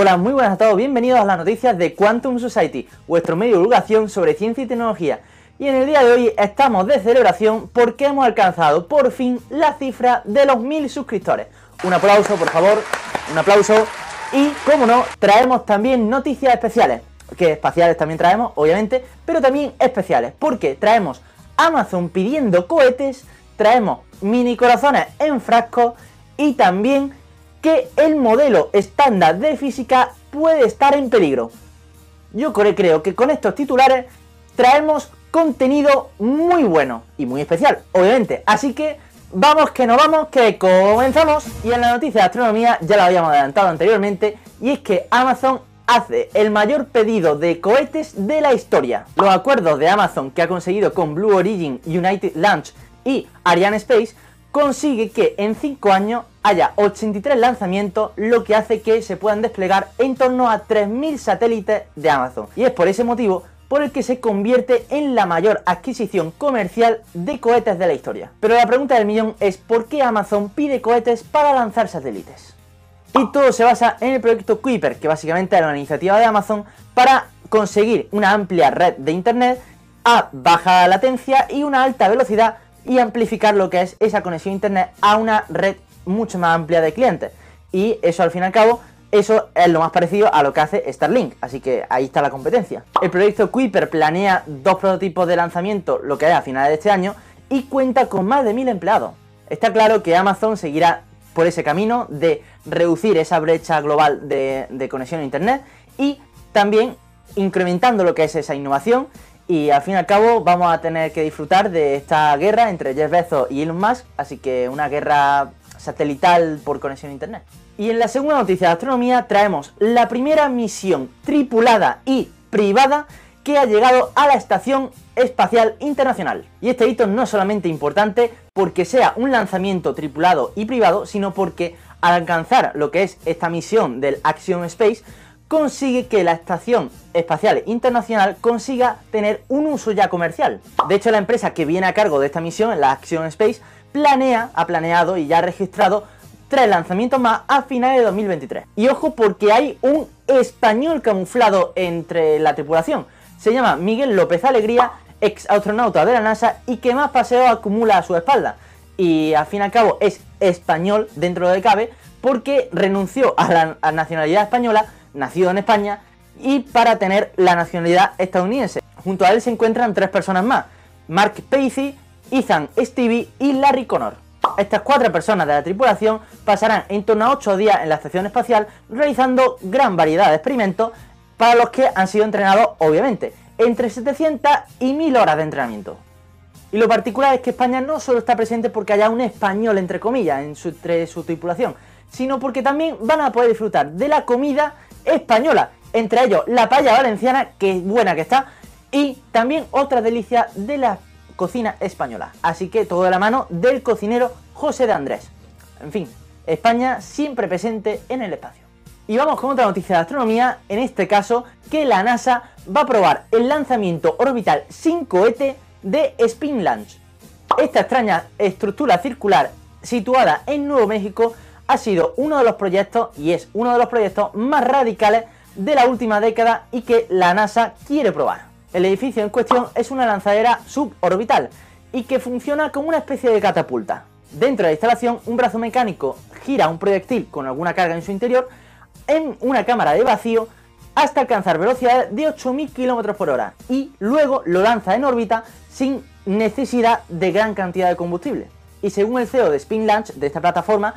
Hola, muy buenas a todos, bienvenidos a las noticias de Quantum Society, vuestro medio de divulgación sobre ciencia y tecnología. Y en el día de hoy estamos de celebración porque hemos alcanzado por fin la cifra de los mil suscriptores. Un aplauso, por favor, un aplauso. Y, como no, traemos también noticias especiales, que espaciales también traemos, obviamente, pero también especiales, porque traemos Amazon pidiendo cohetes, traemos mini corazones en frascos y también que el modelo estándar de física puede estar en peligro. Yo creo que con estos titulares traemos contenido muy bueno y muy especial, obviamente. Así que vamos que nos vamos, que comenzamos. Y en la noticia de astronomía ya la habíamos adelantado anteriormente, y es que Amazon hace el mayor pedido de cohetes de la historia. Los acuerdos de Amazon que ha conseguido con Blue Origin, United Launch y Ariane Space consigue que en 5 años haya 83 lanzamientos, lo que hace que se puedan desplegar en torno a 3.000 satélites de Amazon. Y es por ese motivo por el que se convierte en la mayor adquisición comercial de cohetes de la historia. Pero la pregunta del millón es ¿por qué Amazon pide cohetes para lanzar satélites? Y todo se basa en el proyecto Kuiper, que básicamente era una iniciativa de Amazon para conseguir una amplia red de Internet a baja latencia y una alta velocidad y amplificar lo que es esa conexión a Internet a una red mucho más amplia de clientes. Y eso al fin y al cabo, eso es lo más parecido a lo que hace Starlink, así que ahí está la competencia. El proyecto Kuiper planea dos prototipos de lanzamiento, lo que es a finales de este año, y cuenta con más de mil empleados. Está claro que Amazon seguirá por ese camino de reducir esa brecha global de, de conexión a Internet y también incrementando lo que es esa innovación y al fin y al cabo vamos a tener que disfrutar de esta guerra entre Jeff Bezos y Elon Musk, así que una guerra satelital por conexión a internet. Y en la segunda noticia de astronomía traemos la primera misión tripulada y privada que ha llegado a la Estación Espacial Internacional. Y este hito no es solamente importante porque sea un lanzamiento tripulado y privado, sino porque al alcanzar lo que es esta misión del Axiom Space, consigue que la Estación Espacial Internacional consiga tener un uso ya comercial. De hecho, la empresa que viene a cargo de esta misión, la Action Space, planea, ha planeado y ya ha registrado tres lanzamientos más a finales de 2023. Y ojo porque hay un español camuflado entre la tripulación. Se llama Miguel López Alegría, ex astronauta de la NASA y que más paseo acumula a su espalda. Y al fin y al cabo es español dentro de cabe porque renunció a la nacionalidad española nacido en España, y para tener la nacionalidad estadounidense. Junto a él se encuentran tres personas más, Mark Pacey, Ethan Stevie y Larry Connor. Estas cuatro personas de la tripulación pasarán en torno a 8 días en la estación espacial realizando gran variedad de experimentos para los que han sido entrenados, obviamente, entre 700 y 1000 horas de entrenamiento. Y lo particular es que España no solo está presente porque haya un español, entre comillas, en entre su tripulación, sino porque también van a poder disfrutar de la comida española. Entre ellos la paella valenciana, que buena que está, y también otra delicia de la cocina española. Así que todo de la mano del cocinero José de Andrés. En fin, España siempre presente en el espacio. Y vamos con otra noticia de astronomía, en este caso que la NASA va a probar el lanzamiento orbital sin cohete de Spin Launch. Esta extraña estructura circular situada en Nuevo México ha sido uno de los proyectos y es uno de los proyectos más radicales de la última década y que la NASA quiere probar. El edificio en cuestión es una lanzadera suborbital y que funciona como una especie de catapulta. Dentro de la instalación, un brazo mecánico gira un proyectil con alguna carga en su interior en una cámara de vacío hasta alcanzar velocidades de 8.000 km por hora y luego lo lanza en órbita sin necesidad de gran cantidad de combustible. Y según el CEO de Spin Launch de esta plataforma,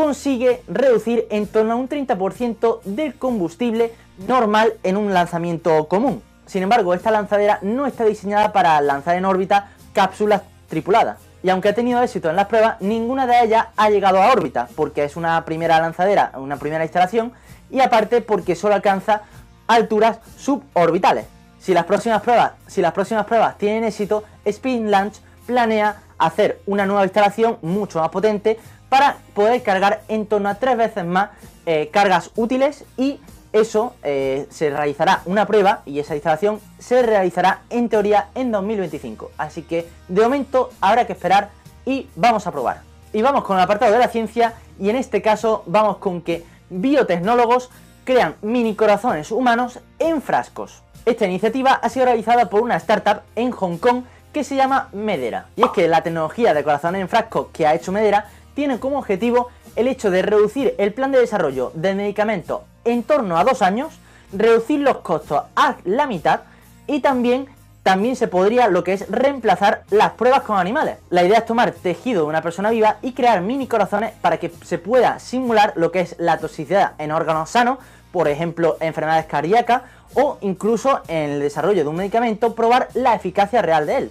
consigue reducir en torno a un 30% del combustible normal en un lanzamiento común. Sin embargo, esta lanzadera no está diseñada para lanzar en órbita cápsulas tripuladas. Y aunque ha tenido éxito en las pruebas, ninguna de ellas ha llegado a órbita, porque es una primera lanzadera, una primera instalación, y aparte porque solo alcanza alturas suborbitales. Si las próximas pruebas, si las próximas pruebas tienen éxito, Spin Launch planea hacer una nueva instalación mucho más potente para poder cargar en torno a tres veces más eh, cargas útiles y eso eh, se realizará una prueba y esa instalación se realizará en teoría en 2025. Así que de momento habrá que esperar y vamos a probar. Y vamos con el apartado de la ciencia y en este caso vamos con que biotecnólogos crean mini corazones humanos en frascos. Esta iniciativa ha sido realizada por una startup en Hong Kong que se llama Medera. Y es que la tecnología de corazones en frascos que ha hecho Medera tiene como objetivo el hecho de reducir el plan de desarrollo del medicamento en torno a dos años, reducir los costos a la mitad y también también se podría lo que es reemplazar las pruebas con animales. La idea es tomar tejido de una persona viva y crear mini corazones para que se pueda simular lo que es la toxicidad en órganos sanos, por ejemplo enfermedades cardíacas o incluso en el desarrollo de un medicamento probar la eficacia real de él.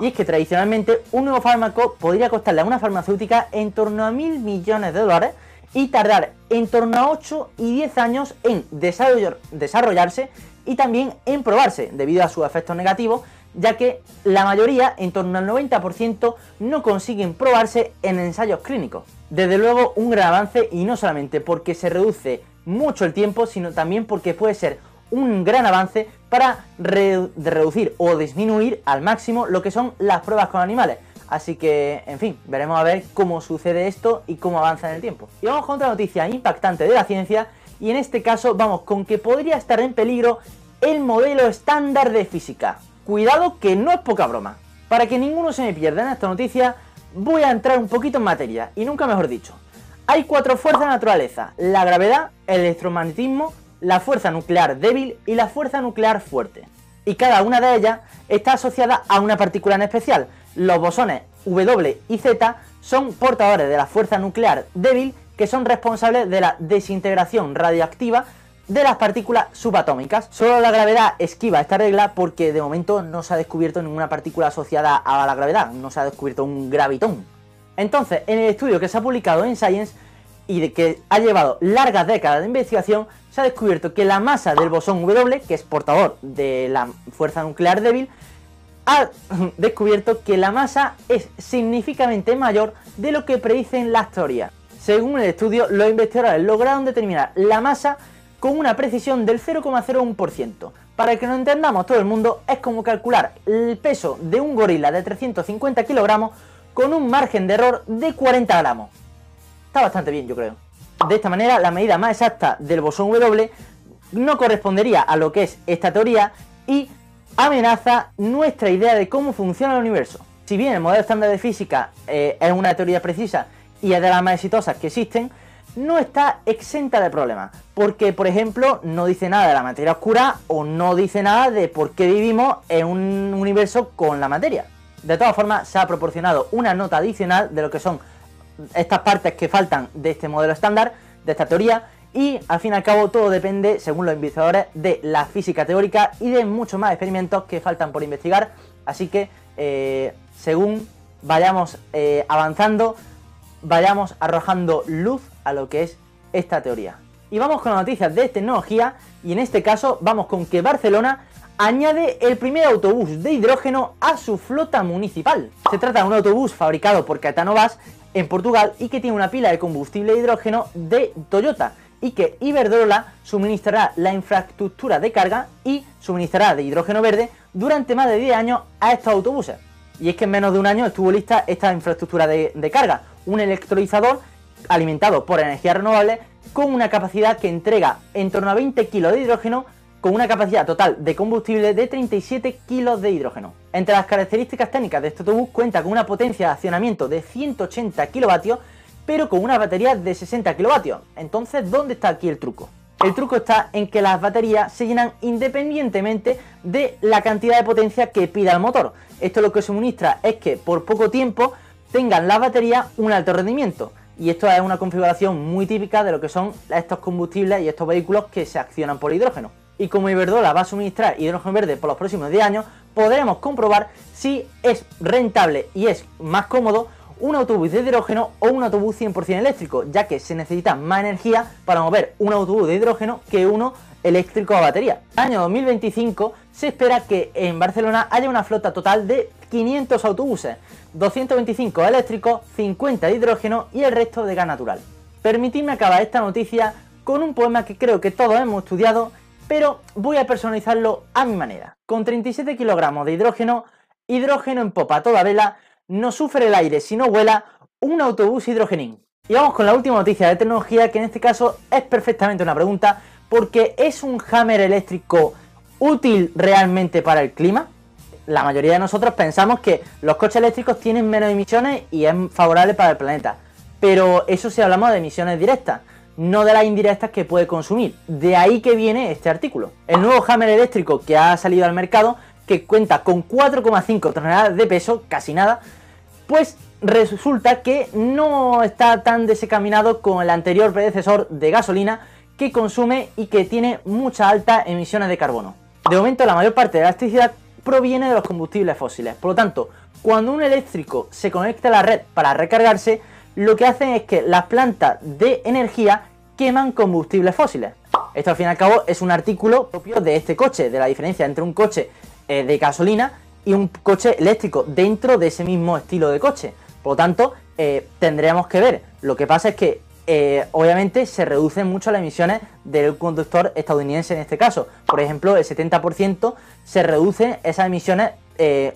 Y es que tradicionalmente un nuevo fármaco podría costarle a una farmacéutica en torno a mil millones de dólares y tardar en torno a 8 y 10 años en desarrollarse y también en probarse debido a sus efectos negativos, ya que la mayoría, en torno al 90%, no consiguen probarse en ensayos clínicos. Desde luego un gran avance y no solamente porque se reduce mucho el tiempo, sino también porque puede ser un gran avance para reducir o disminuir al máximo lo que son las pruebas con animales. Así que, en fin, veremos a ver cómo sucede esto y cómo avanza en el tiempo. Y vamos con otra noticia impactante de la ciencia, y en este caso vamos con que podría estar en peligro el modelo estándar de física. Cuidado que no es poca broma. Para que ninguno se me pierda en esta noticia, voy a entrar un poquito en materia, y nunca mejor dicho. Hay cuatro fuerzas de naturaleza, la gravedad, el electromagnetismo, la fuerza nuclear débil y la fuerza nuclear fuerte. Y cada una de ellas está asociada a una partícula en especial. Los bosones W y Z son portadores de la fuerza nuclear débil que son responsables de la desintegración radioactiva de las partículas subatómicas. Solo la gravedad esquiva esta regla porque de momento no se ha descubierto ninguna partícula asociada a la gravedad, no se ha descubierto un gravitón. Entonces, en el estudio que se ha publicado en Science y de que ha llevado largas décadas de investigación, se ha descubierto que la masa del bosón W, que es portador de la fuerza nuclear débil, ha descubierto que la masa es significativamente mayor de lo que predicen las teorías. Según el estudio, los investigadores lograron determinar la masa con una precisión del 0,01%. Para que lo entendamos todo el mundo, es como calcular el peso de un gorila de 350 kilogramos con un margen de error de 40 gramos. Bastante bien, yo creo. De esta manera, la medida más exacta del bosón W no correspondería a lo que es esta teoría y amenaza nuestra idea de cómo funciona el universo. Si bien el modelo estándar de física eh, es una teoría precisa y es de las más exitosas que existen, no está exenta de problemas, porque por ejemplo no dice nada de la materia oscura o no dice nada de por qué vivimos en un universo con la materia. De todas formas, se ha proporcionado una nota adicional de lo que son estas partes que faltan de este modelo estándar, de esta teoría, y al fin y al cabo todo depende, según los investigadores, de la física teórica y de muchos más experimentos que faltan por investigar. Así que, eh, según vayamos eh, avanzando, vayamos arrojando luz a lo que es esta teoría. Y vamos con noticias de tecnología, y en este caso vamos con que Barcelona añade el primer autobús de hidrógeno a su flota municipal. Se trata de un autobús fabricado por Catanovas en Portugal y que tiene una pila de combustible de hidrógeno de Toyota y que Iberdrola suministrará la infraestructura de carga y suministrará de hidrógeno verde durante más de 10 años a estos autobuses. Y es que en menos de un año estuvo lista esta infraestructura de, carga, un electrolizador alimentado por energía renovable con una capacidad que entrega en torno a 20 kilos de hidrógeno con una capacidad total de combustible de 37 kilos de hidrógeno. Entre las características técnicas de este autobús cuenta con una potencia de accionamiento de 180 kilovatios, pero con una batería de 60 kilovatios. Entonces, ¿dónde está aquí el truco? El truco está en que las baterías se llenan independientemente de la cantidad de potencia que pida el motor. Esto lo que suministra es que por poco tiempo tengan las baterías un alto rendimiento. Y esto es una configuración muy típica de lo que son estos combustibles y estos vehículos que se accionan por hidrógeno y como Iberdrola va a suministrar hidrógeno verde por los próximos 10 años, podremos comprobar si es rentable y es más cómodo un autobús de hidrógeno o un autobús 100% eléctrico, ya que se necesita más energía para mover un autobús de hidrógeno que uno eléctrico a batería. Año 2025 se espera que en Barcelona haya una flota total de 500 autobuses, 225 eléctricos, 50 de hidrógeno y el resto de gas natural. Permitidme acabar esta noticia con un poema que creo que todos hemos estudiado pero voy a personalizarlo a mi manera. Con 37 kilogramos de hidrógeno, hidrógeno en popa toda vela, no sufre el aire si no vuela, un autobús hidrogenín. Y vamos con la última noticia de tecnología, que en este caso es perfectamente una pregunta, porque ¿es un hammer eléctrico útil realmente para el clima? La mayoría de nosotros pensamos que los coches eléctricos tienen menos emisiones y es favorable para el planeta. Pero eso si hablamos de emisiones directas, no de las indirectas que puede consumir. De ahí que viene este artículo. El nuevo hammer eléctrico que ha salido al mercado, que cuenta con 4,5 toneladas de peso, casi nada, pues resulta que no está tan desencaminado con el anterior predecesor de gasolina que consume y que tiene muchas altas emisiones de carbono. De momento la mayor parte de la electricidad proviene de los combustibles fósiles, por lo tanto, cuando un eléctrico se conecta a la red para recargarse, lo que hacen es que las plantas de energía queman combustibles fósiles. Esto al fin y al cabo es un artículo propio de este coche, de la diferencia entre un coche eh, de gasolina y un coche eléctrico dentro de ese mismo estilo de coche. Por lo tanto, eh, tendríamos que ver. Lo que pasa es que eh, obviamente se reducen mucho las emisiones del conductor estadounidense en este caso. Por ejemplo, el 70% se reducen esas emisiones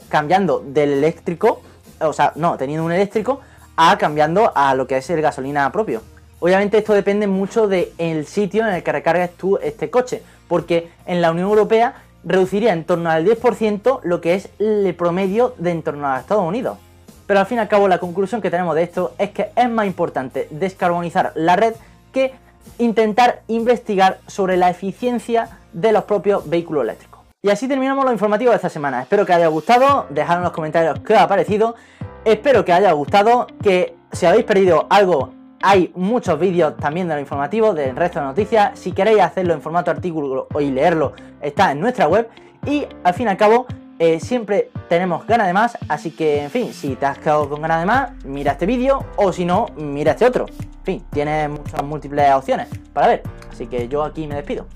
cambiando del eléctrico, o sea, no, teniendo un eléctrico, a cambiando a lo que es el gasolina propio. Obviamente esto depende mucho del sitio en el que recargues tú este coche, porque en la Unión Europea reduciría en torno al 10% lo que es el promedio de en torno a Estados Unidos. Pero al fin y al cabo la conclusión que tenemos de esto es que es más importante descarbonizar la red que intentar investigar sobre la eficiencia de los propios vehículos eléctricos. Y así terminamos lo informativo de esta semana. Espero que haya gustado, dejad en los comentarios qué os ha parecido. Espero que haya gustado, que si habéis perdido algo, hay muchos vídeos también de lo informativo, del resto de noticias. Si queréis hacerlo en formato artículo y leerlo, está en nuestra web. Y al fin y al cabo, eh, siempre tenemos ganas de más, así que, en fin, si te has quedado con ganas de más, mira este vídeo, o si no, mira este otro. En fin, tienes muchas múltiples opciones para ver, así que yo aquí me despido.